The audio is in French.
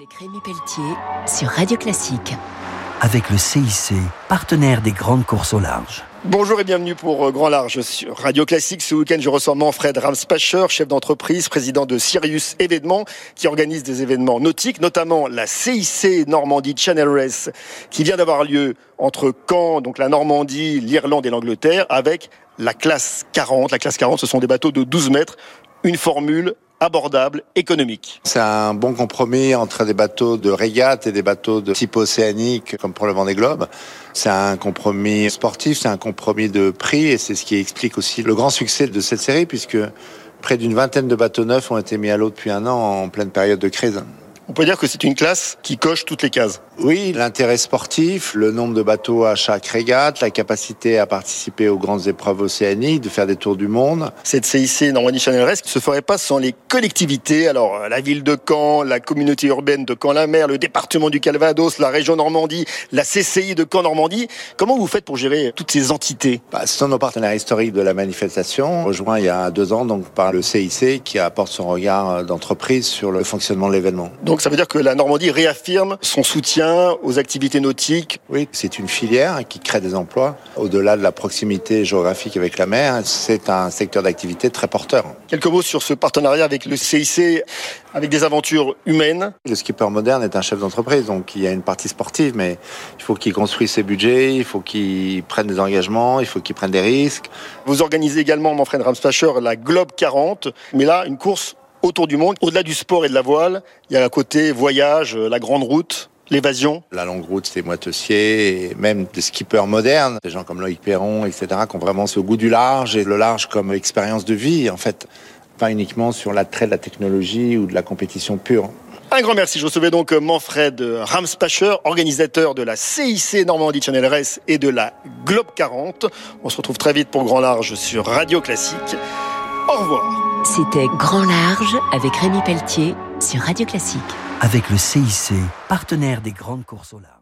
Avec Rémi Pelletier sur Radio Classique. Avec le CIC, partenaire des grandes courses au large. Bonjour et bienvenue pour euh, Grand Large sur Radio Classique. Ce week-end, je reçois Manfred Ramspacher, chef d'entreprise, président de Sirius Événements, qui organise des événements nautiques, notamment la CIC Normandie Channel Race, qui vient d'avoir lieu entre Caen, donc la Normandie, l'Irlande et l'Angleterre, avec la classe 40. La classe 40, ce sont des bateaux de 12 mètres, une formule abordable, économique. C'est un bon compromis entre des bateaux de régate et des bateaux de type océanique, comme pour le Vendée Globe. C'est un compromis sportif, c'est un compromis de prix, et c'est ce qui explique aussi le grand succès de cette série, puisque près d'une vingtaine de bateaux neufs ont été mis à l'eau depuis un an en pleine période de crise. On peut dire que c'est une classe qui coche toutes les cases. Oui, l'intérêt sportif, le nombre de bateaux à chaque régate, la capacité à participer aux grandes épreuves océaniques, de faire des tours du monde. Cette CIC Normandie Channel Race ne se ferait pas sans les collectivités. Alors, la ville de Caen, la communauté urbaine de Caen-la-Mer, le département du Calvados, la région Normandie, la CCI de Caen-Normandie. Comment vous faites pour gérer toutes ces entités? Bah, Ce sont nos partenaires historiques de la manifestation, rejoints il y a deux ans donc par le CIC qui apporte son regard d'entreprise sur le fonctionnement de l'événement. Donc ça veut dire que la Normandie réaffirme son soutien aux activités nautiques Oui, c'est une filière qui crée des emplois. Au-delà de la proximité géographique avec la mer, c'est un secteur d'activité très porteur. Quelques mots sur ce partenariat avec le CIC, avec des aventures humaines. Le skipper moderne est un chef d'entreprise, donc il y a une partie sportive, mais il faut qu'il construise ses budgets, il faut qu'il prenne des engagements, il faut qu'il prenne des risques. Vous organisez également, mon frère Ramspacher, la Globe 40, mais là, une course autour du monde. Au-delà du sport et de la voile, il y a un côté voyage, la grande route, l'évasion. La longue route, c'est moitessiers, et même des skippers modernes, des gens comme Loïc Perron, etc., qui ont vraiment ce goût du large et le large comme expérience de vie, en fait, pas uniquement sur l'attrait de la technologie ou de la compétition pure. Un grand merci. Je recevais donc Manfred Ramspacher, organisateur de la CIC Normandie Channel Race et de la Globe 40. On se retrouve très vite pour Grand Large sur Radio Classique. Au revoir. C'était Grand Large avec Rémi Pelletier sur Radio Classique. Avec le CIC, partenaire des grandes courses au large.